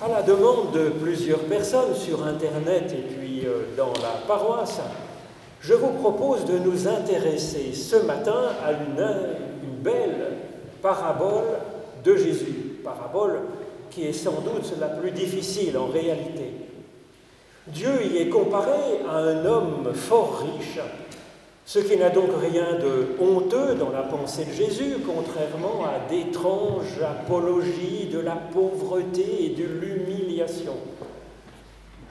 À la demande de plusieurs personnes sur Internet et puis euh, dans la paroisse, je vous propose de nous intéresser ce matin à une, une belle parabole de Jésus, parabole qui est sans doute la plus difficile en réalité. Dieu y est comparé à un homme fort riche ce qui n'a donc rien de honteux dans la pensée de Jésus, contrairement à d'étranges apologies de la pauvreté et de l'humiliation.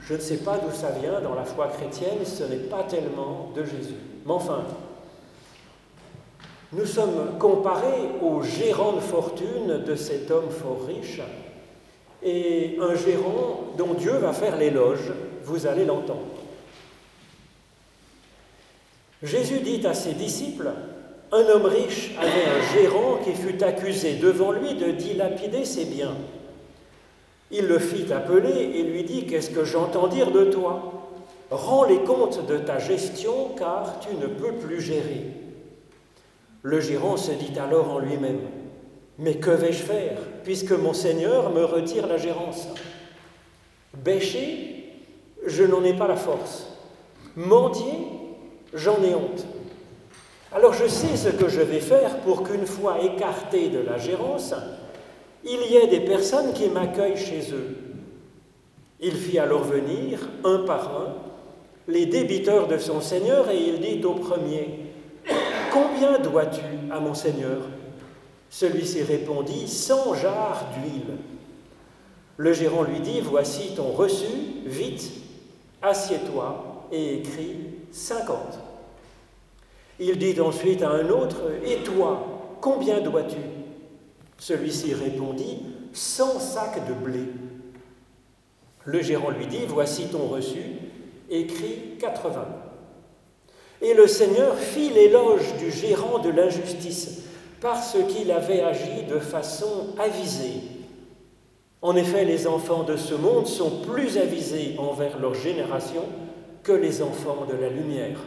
Je ne sais pas d'où ça vient dans la foi chrétienne, ce n'est pas tellement de Jésus. Mais enfin, nous sommes comparés au gérant de fortune de cet homme fort riche, et un gérant dont Dieu va faire l'éloge, vous allez l'entendre. Jésus dit à ses disciples, un homme riche avait un gérant qui fut accusé devant lui de dilapider ses biens. Il le fit appeler et lui dit, Qu'est-ce que j'entends dire de toi? Rends les comptes de ta gestion car tu ne peux plus gérer. Le gérant se dit alors en lui-même, Mais que vais-je faire puisque mon Seigneur me retire la gérance Bêcher, je n'en ai pas la force. Mendier, j'en ai honte. Alors je sais ce que je vais faire pour qu'une fois écarté de la gérance, il y ait des personnes qui m'accueillent chez eux. Il fit alors venir, un par un, les débiteurs de son Seigneur et il dit au premier, Combien dois-tu à mon Seigneur? Celui-ci répondit, Cent jarres d'huile. Le gérant lui dit, Voici ton reçu, vite, assieds-toi et écris 50. Il dit ensuite à un autre, Et toi, combien dois-tu? Celui-ci répondit, 100 sacs de blé. Le gérant lui dit, Voici ton reçu, écrit 80. Et le Seigneur fit l'éloge du gérant de l'injustice parce qu'il avait agi de façon avisée. En effet, les enfants de ce monde sont plus avisés envers leur génération les enfants de la lumière.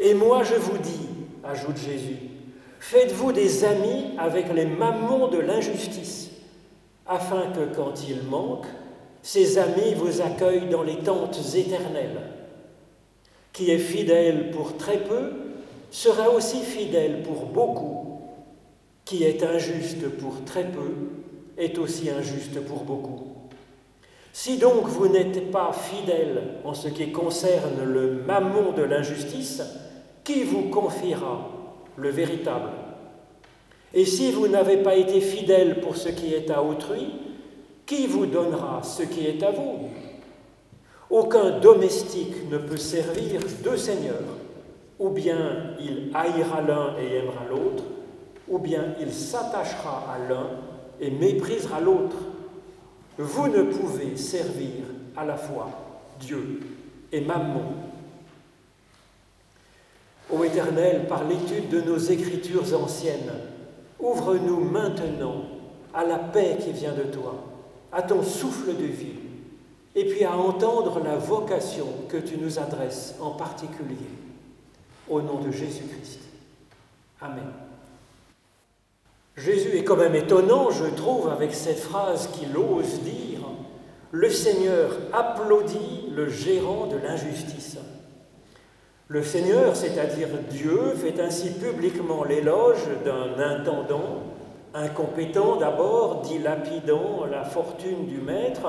Et moi je vous dis, ajoute Jésus, faites-vous des amis avec les mammons de l'injustice, afin que quand ils manquent, ces amis vous accueillent dans les tentes éternelles. Qui est fidèle pour très peu sera aussi fidèle pour beaucoup. Qui est injuste pour très peu est aussi injuste pour beaucoup. Si donc vous n'êtes pas fidèle en ce qui concerne le mammon de l'injustice, qui vous confiera le véritable? Et si vous n'avez pas été fidèle pour ce qui est à autrui, qui vous donnera ce qui est à vous? Aucun domestique ne peut servir deux seigneurs. Ou bien il haïra l'un et aimera l'autre, ou bien il s'attachera à l'un et méprisera l'autre. Vous ne pouvez servir à la fois Dieu et Mammon. Ô Éternel, par l'étude de nos écritures anciennes, ouvre-nous maintenant à la paix qui vient de toi, à ton souffle de vie, et puis à entendre la vocation que tu nous adresses en particulier. Au nom de Jésus-Christ. Amen. Jésus est quand même étonnant, je trouve, avec cette phrase qu'il ose dire. Le Seigneur applaudit le gérant de l'injustice. Le Seigneur, c'est-à-dire Dieu, fait ainsi publiquement l'éloge d'un intendant, incompétent d'abord, dilapidant la fortune du maître,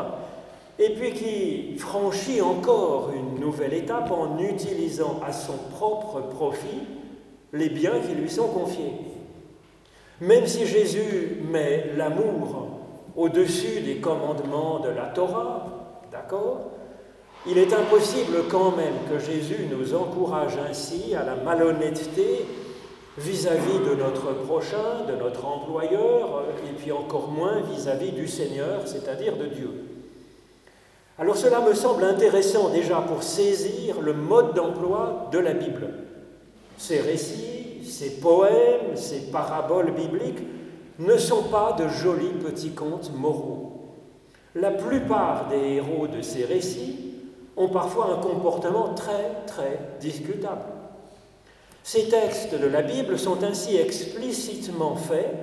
et puis qui franchit encore une nouvelle étape en utilisant à son propre profit les biens qui lui sont confiés. Même si Jésus met l'amour au-dessus des commandements de la Torah, d'accord Il est impossible quand même que Jésus nous encourage ainsi à la malhonnêteté vis-à-vis de notre prochain, de notre employeur, et puis encore moins vis-à-vis du Seigneur, c'est-à-dire de Dieu. Alors cela me semble intéressant déjà pour saisir le mode d'emploi de la Bible. Ces récits ces poèmes, ces paraboles bibliques ne sont pas de jolis petits contes moraux. La plupart des héros de ces récits ont parfois un comportement très, très discutable. Ces textes de la Bible sont ainsi explicitement faits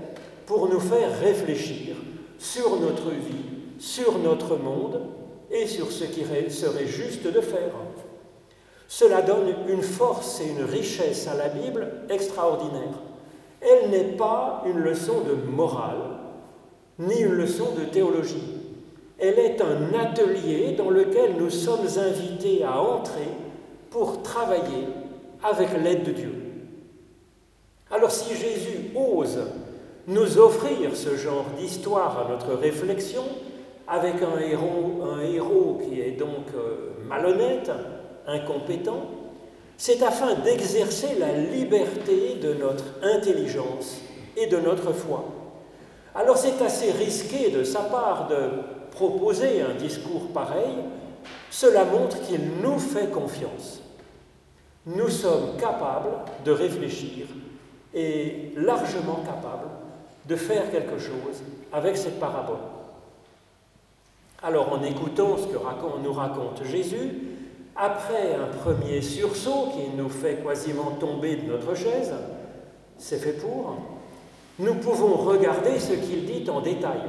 pour nous faire réfléchir sur notre vie, sur notre monde et sur ce qui serait juste de faire. Cela donne une force et une richesse à la Bible extraordinaire. Elle n'est pas une leçon de morale, ni une leçon de théologie. Elle est un atelier dans lequel nous sommes invités à entrer pour travailler avec l'aide de Dieu. Alors si Jésus ose nous offrir ce genre d'histoire à notre réflexion, avec un héros, un héros qui est donc euh, malhonnête, incompétent, c'est afin d'exercer la liberté de notre intelligence et de notre foi. Alors c'est assez risqué de sa part de proposer un discours pareil, cela montre qu'il nous fait confiance. Nous sommes capables de réfléchir et largement capables de faire quelque chose avec cette parabole. Alors en écoutant ce que nous raconte Jésus, après un premier sursaut qui nous fait quasiment tomber de notre chaise, c'est fait pour, nous pouvons regarder ce qu'il dit en détail.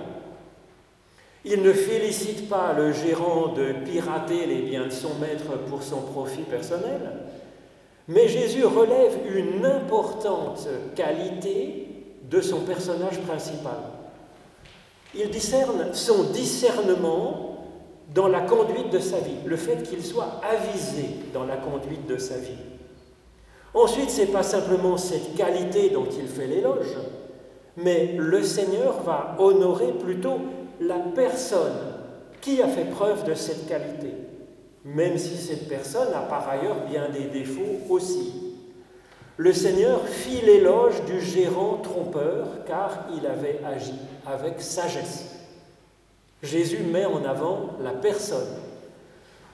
Il ne félicite pas le gérant de pirater les biens de son maître pour son profit personnel, mais Jésus relève une importante qualité de son personnage principal. Il discerne son discernement dans la conduite de sa vie, le fait qu'il soit avisé dans la conduite de sa vie. Ensuite, ce n'est pas simplement cette qualité dont il fait l'éloge, mais le Seigneur va honorer plutôt la personne qui a fait preuve de cette qualité, même si cette personne a par ailleurs bien des défauts aussi. Le Seigneur fit l'éloge du gérant trompeur car il avait agi avec sagesse. Jésus met en avant la personne.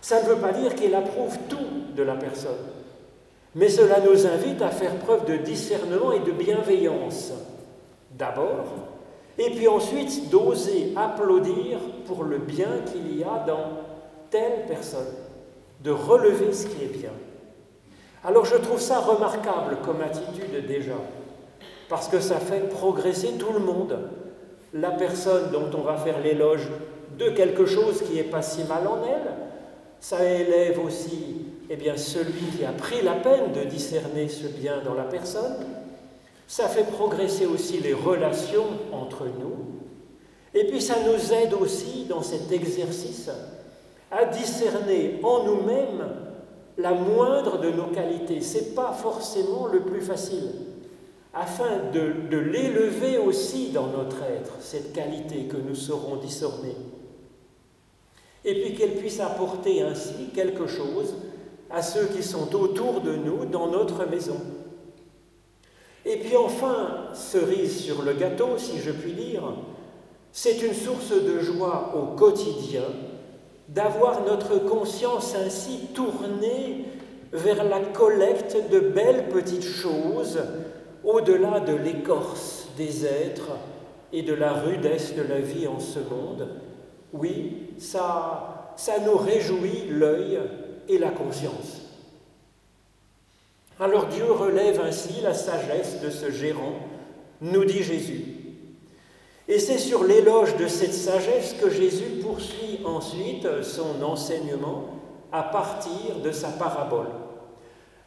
Ça ne veut pas dire qu'il approuve tout de la personne, mais cela nous invite à faire preuve de discernement et de bienveillance, d'abord, et puis ensuite d'oser applaudir pour le bien qu'il y a dans telle personne, de relever ce qui est bien. Alors je trouve ça remarquable comme attitude déjà, parce que ça fait progresser tout le monde la personne dont on va faire l'éloge de quelque chose qui n'est pas si mal en elle, ça élève aussi eh bien, celui qui a pris la peine de discerner ce bien dans la personne, ça fait progresser aussi les relations entre nous, et puis ça nous aide aussi dans cet exercice à discerner en nous-mêmes la moindre de nos qualités. Ce n'est pas forcément le plus facile afin de, l'élever aussi dans notre être, cette qualité que nous saurons discerner. Et puis qu'elle puisse apporter ainsi quelque chose à ceux qui sont autour de nous dans notre maison. Et puis enfin, cerise sur le gâteau, si je puis dire, c'est une source de joie au quotidien d'avoir notre conscience ainsi tournée vers la collecte de belles petites choses au-delà de l'écorce des êtres et de la rudesse de la vie en ce monde, oui, ça, ça nous réjouit l'œil et la conscience. Alors Dieu relève ainsi la sagesse de ce gérant, nous dit Jésus. Et c'est sur l'éloge de cette sagesse que Jésus poursuit ensuite son enseignement à partir de sa parabole.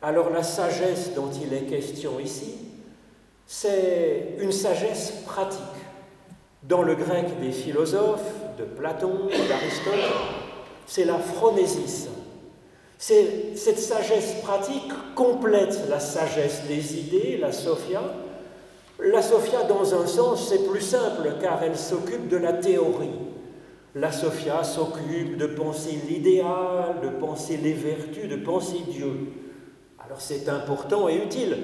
Alors la sagesse dont il est question ici, c'est une sagesse pratique. Dans le grec des philosophes, de Platon, d'Aristote, c'est la phronésis. Cette sagesse pratique complète la sagesse des idées, la sophia. La sophia, dans un sens, c'est plus simple car elle s'occupe de la théorie. La sophia s'occupe de penser l'idéal, de penser les vertus, de penser Dieu. Alors c'est important et utile.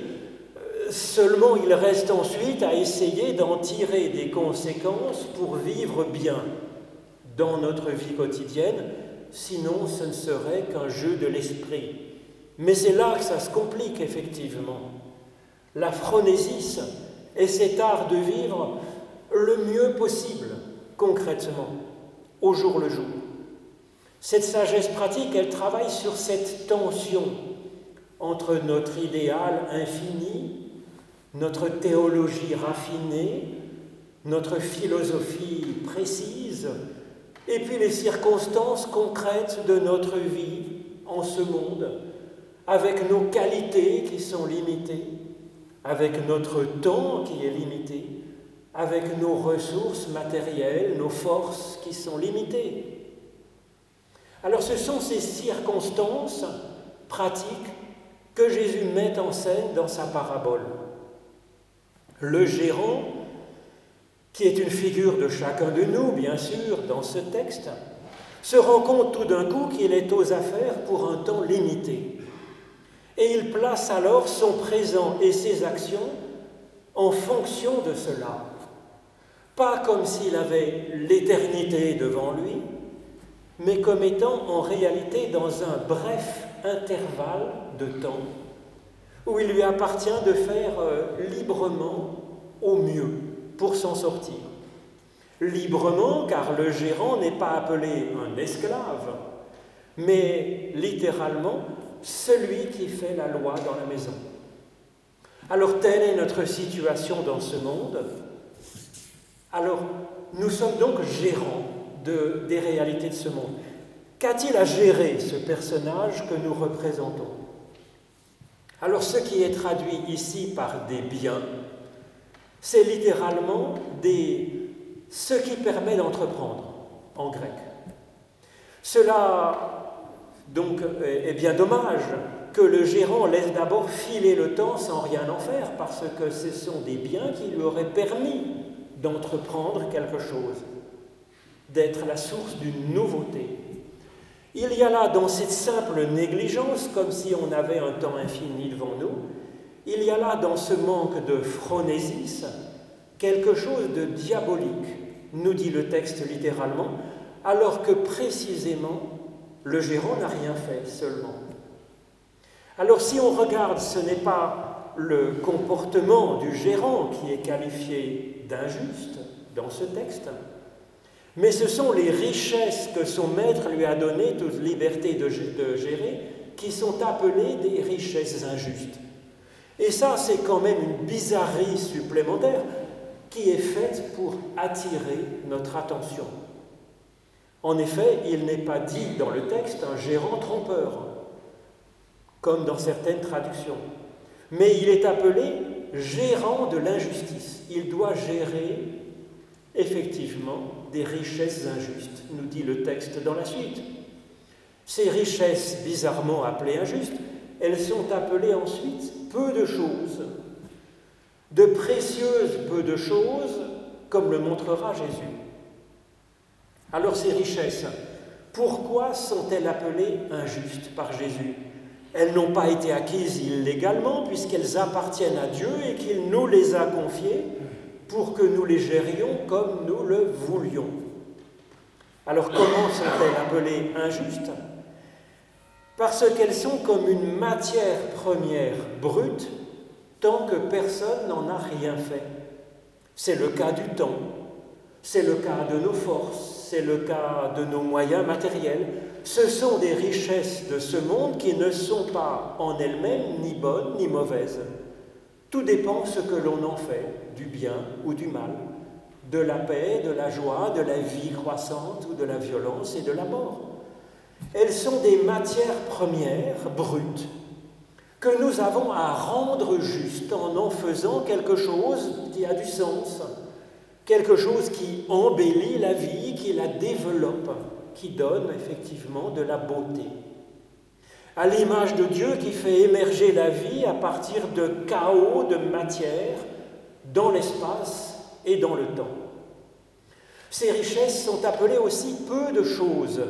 Seulement, il reste ensuite à essayer d'en tirer des conséquences pour vivre bien dans notre vie quotidienne, sinon ce ne serait qu'un jeu de l'esprit. Mais c'est là que ça se complique effectivement. La phronésis est cet art de vivre le mieux possible, concrètement, au jour le jour. Cette sagesse pratique, elle travaille sur cette tension entre notre idéal infini notre théologie raffinée notre philosophie précise, et puis les circonstances concrètes de notre vie en ce monde, avec nos qualités qui sont limitées, avec notre temps qui est limité, avec nos ressources matérielles, nos forces qui sont limitées. Alors ce sont ces circonstances pratiques que Jésus met en scène dans sa parabole. Le gérant, qui est une figure de chacun de nous, bien sûr, dans ce texte, se rend compte tout d'un coup qu'il est aux affaires pour un temps limité. Et il place alors son présent et ses actions en fonction de cela. Pas comme s'il avait l'éternité devant lui, mais comme étant en réalité dans un bref intervalle de temps où il lui appartient de faire euh, librement au mieux pour s'en sortir. Librement, car le gérant n'est pas appelé un esclave, mais littéralement celui qui fait la loi dans la maison. Alors telle est notre situation dans ce monde. Alors nous sommes donc gérants de, des réalités de ce monde. Qu'a-t-il à gérer ce personnage que nous représentons? Alors ce qui est traduit ici par des biens, c'est littéralement des, ce qui permet d'entreprendre en grec. Cela donc est bien dommage que le gérant laisse d'abord filer le temps sans rien en faire, parce que ce sont des biens qui lui auraient permis d'entreprendre quelque chose, d'être la source d'une nouveauté. Il y a là, dans cette simple négligence, comme si on avait un temps infini devant nous, il y a là, dans ce manque de phronésis, quelque chose de diabolique, nous dit le texte littéralement, alors que précisément, le gérant n'a rien fait seulement. Alors si on regarde, ce n'est pas le comportement du gérant qui est qualifié d'injuste dans ce texte, mais ce sont les richesses que son maître lui a données, toute liberté de, gérer, qui sont appelées des richesses injustes. Et ça, c'est quand même une bizarrerie supplémentaire qui est faite pour attirer notre attention. En effet, il n'est pas dit dans le texte un gérant trompeur, comme dans certaines traductions, mais il est appelé gérant de l'injustice. Il doit gérer effectivement des richesses injustes, nous dit le texte dans la suite. Ces richesses bizarrement appelées injustes, elles sont appelées ensuite peu de choses, de précieuses peu de choses, comme le montrera Jésus. Alors ces richesses, pourquoi sont-elles appelées injustes par Jésus? Elles n'ont pas été acquises illégalement puisqu'elles appartiennent à Dieu et qu'il nous les a confiées pour que nous les gérions comme nous le voulions. Alors comment sont-elles appelées injustes? Parce qu'elles sont comme une matière première brute tant que personne n'en a rien fait. C'est le cas du temps, c'est le cas de nos forces, c'est le cas de nos moyens matériels. Ce sont des richesses de ce monde qui ne sont pas en elles-mêmes ni bonnes ni mauvaises. Tout dépend ce que l'on en fait, du bien ou du mal, de la paix, de la joie, de la vie croissante ou de la violence et de la mort. Elles sont des matières premières brutes que nous avons à rendre justes en en faisant quelque chose qui a du sens, quelque chose qui embellit la vie, qui la développe, qui donne effectivement de la beauté à l'image de Dieu qui fait émerger la vie à partir de chaos de matière dans l'espace et dans le temps. Ces richesses sont appelées aussi peu de choses,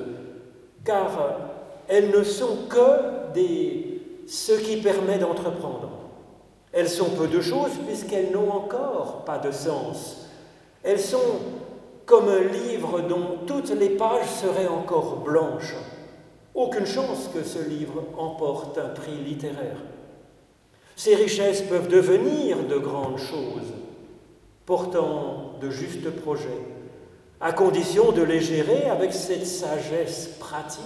car elles ne sont que des, ce qui permet d'entreprendre. Elles sont peu de choses puisqu'elles n'ont encore pas de sens. Elles sont comme un livre dont toutes les pages seraient encore blanches. Aucune chance que ce livre emporte un prix littéraire. Ces richesses peuvent devenir de grandes choses, portant de justes projets, à condition de les gérer avec cette sagesse pratique,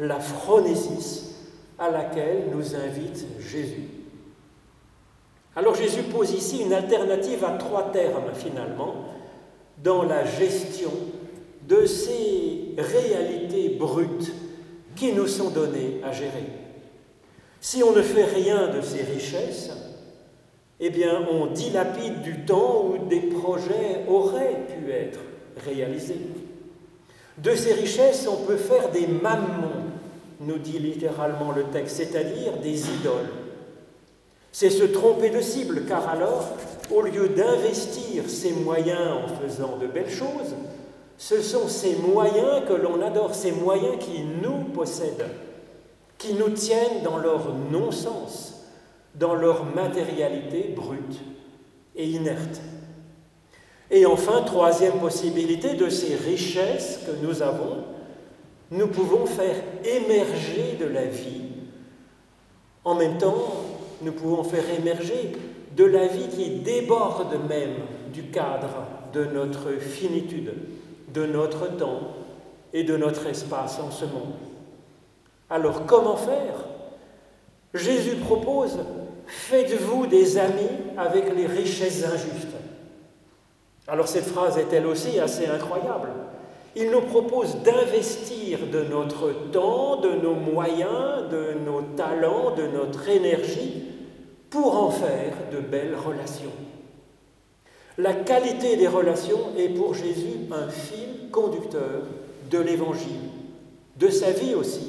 la phronésis, à laquelle nous invite Jésus. Alors Jésus pose ici une alternative à trois termes finalement, dans la gestion de ces réalités brutes qui nous sont données à gérer. Si on ne fait rien de ces richesses, eh bien, on dilapide du temps où des projets auraient pu être réalisés. De ces richesses, on peut faire des mammons, nous dit littéralement le texte, c'est-à-dire des idoles. C'est se tromper de cible, car alors, au lieu d'investir ces moyens en faisant de belles choses, ce sont ces moyens que l'on adore, ces moyens qui nous possèdent, qui nous tiennent dans leur non-sens, dans leur matérialité brute et inerte. Et enfin, troisième possibilité, de ces richesses que nous avons, nous pouvons faire émerger de la vie. En même temps, nous pouvons faire émerger de la vie qui déborde même du cadre de notre finitude, de notre temps et de notre espace en ce monde. Alors comment faire? Jésus propose, faites-vous des amis avec les richesses injustes. Alors cette phrase est elle aussi assez incroyable. Il nous propose d'investir de notre temps, de nos moyens, de nos talents, de notre énergie pour en faire de belles relations. La qualité des relations est pour Jésus un fil conducteur de l'Évangile, de sa vie aussi,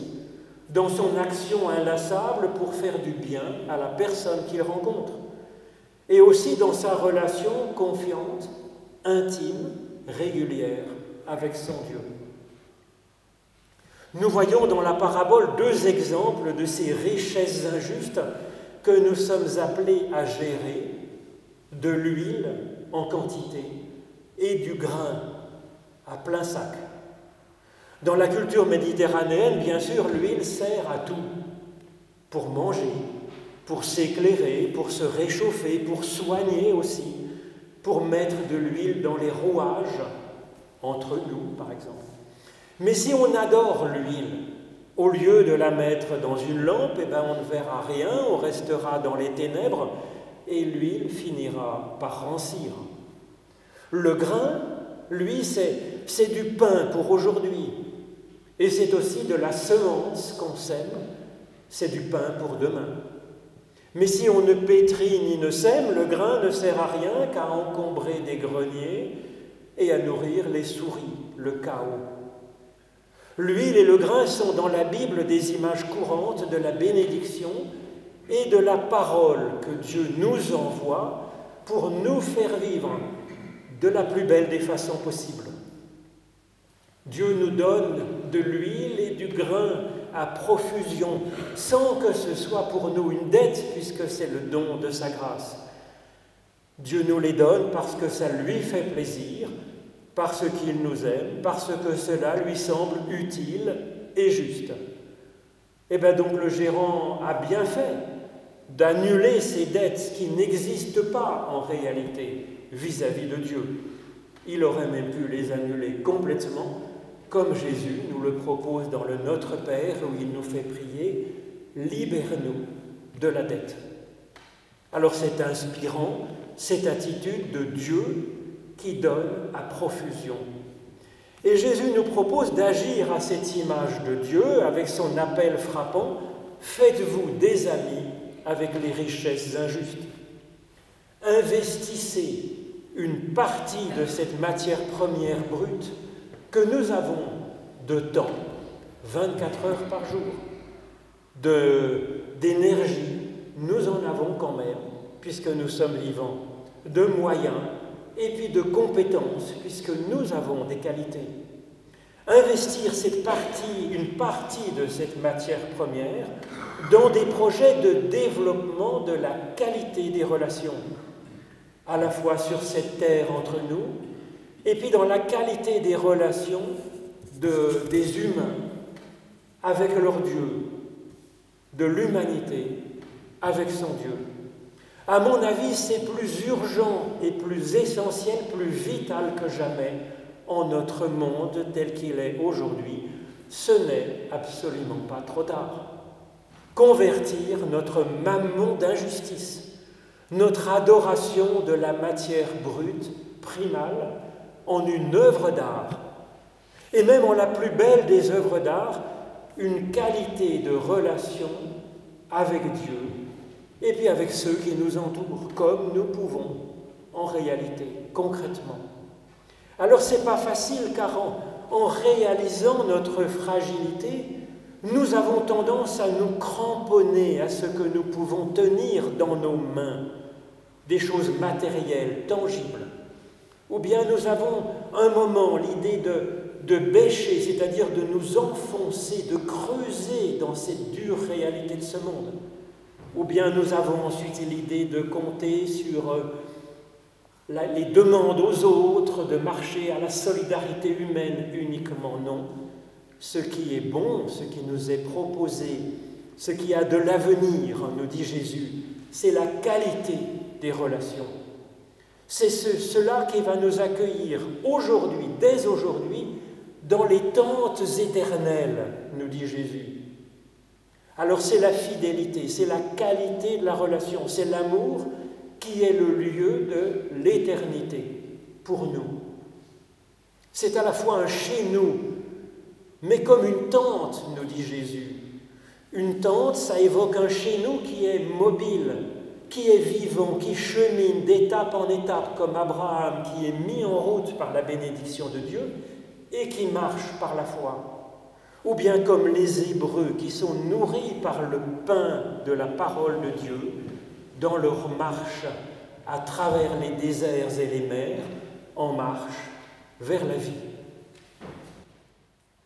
dans son action inlassable pour faire du bien à la personne qu'il rencontre, et aussi dans sa relation confiante, intime, régulière avec son Dieu. Nous voyons dans la parabole deux exemples de ces richesses injustes que nous sommes appelés à gérer, de l'huile en quantité et du grain à plein sac. Dans la culture méditerranéenne, bien sûr, l'huile sert à tout, pour manger, pour s'éclairer, pour se réchauffer, pour soigner aussi, pour mettre de l'huile dans les rouages, entre nous par exemple. Mais si on adore l'huile, au lieu de la mettre dans une lampe, eh ben, on ne verra rien, on restera dans les ténèbres et l'huile finira par rancir. Le grain, lui, c'est du pain pour aujourd'hui. Et c'est aussi de la semence qu'on sème, c'est du pain pour demain. Mais si on ne pétrit ni ne sème, le grain ne sert à rien qu'à encombrer des greniers et à nourrir les souris, le chaos. L'huile et le grain sont dans la Bible des images courantes de la bénédiction et de la parole que Dieu nous envoie pour nous faire vivre de la plus belle des façons possibles. Dieu nous donne de l'huile et du grain à profusion, sans que ce soit pour nous une dette, puisque c'est le don de sa grâce. Dieu nous les donne parce que ça lui fait plaisir, parce qu'il nous aime, parce que cela lui semble utile et juste. Et eh bien donc le gérant a bien fait d'annuler ces dettes qui n'existent pas en réalité vis-à-vis de Dieu. Il aurait même pu les annuler complètement, comme Jésus nous le propose dans le Notre Père où il nous fait prier, libère-nous de la dette. Alors c'est inspirant, cette attitude de Dieu qui donne à profusion. Et Jésus nous propose d'agir à cette image de Dieu avec son appel frappant, faites-vous des amis avec les richesses injustes. Investissez une partie de cette matière première brute que nous avons de temps, 24 heures par jour, d'énergie, nous en avons quand même, puisque nous sommes vivants, de moyens et puis de compétences, puisque nous avons des qualités. Investir cette partie, une partie de cette matière première dans des projets de développement de la qualité des relations, à la fois sur cette terre entre nous, et puis dans la qualité des relations de, des humains avec leur Dieu, de l'humanité avec son Dieu. À mon avis, c'est plus urgent et plus essentiel, plus vital que jamais en notre monde tel qu'il est aujourd'hui. Ce n'est absolument pas trop tard. Convertir notre mammon d'injustice, notre adoration de la matière brute, primale, en une œuvre d'art, et même en la plus belle des œuvres d'art, une qualité de relation avec Dieu et puis avec ceux qui nous entourent, comme nous pouvons en réalité, concrètement. Alors c'est pas facile car en, réalisant notre fragilité, nous avons tendance à nous cramponner à ce que nous pouvons tenir dans nos mains, des choses matérielles, tangibles. Ou bien nous avons un moment l'idée de, de bêcher, c'est-à-dire de nous enfoncer, de creuser dans cette dure réalité de ce monde. Ou bien nous avons ensuite l'idée de compter sur les demandes aux autres, de marcher à la solidarité humaine uniquement. Non. Ce qui est bon, ce qui nous est proposé, ce qui a de l'avenir, nous dit Jésus, c'est la qualité des relations. C'est cela qui va nous accueillir aujourd'hui, dès aujourd'hui, dans les tentes éternelles, nous dit Jésus. Alors c'est la fidélité, c'est la qualité de la relation, c'est l'amour qui est le lieu de l'éternité pour nous. C'est à la fois un chez nous, mais comme une tente, nous dit Jésus. Une tente, ça évoque un chez nous qui est mobile, qui est vivant, qui chemine d'étape en étape, comme Abraham, qui est mis en route par la bénédiction de Dieu et qui marche par la foi ou bien comme les Hébreux qui sont nourris par le pain de la parole de Dieu dans leur marche à travers les déserts et les mers, en marche vers la vie.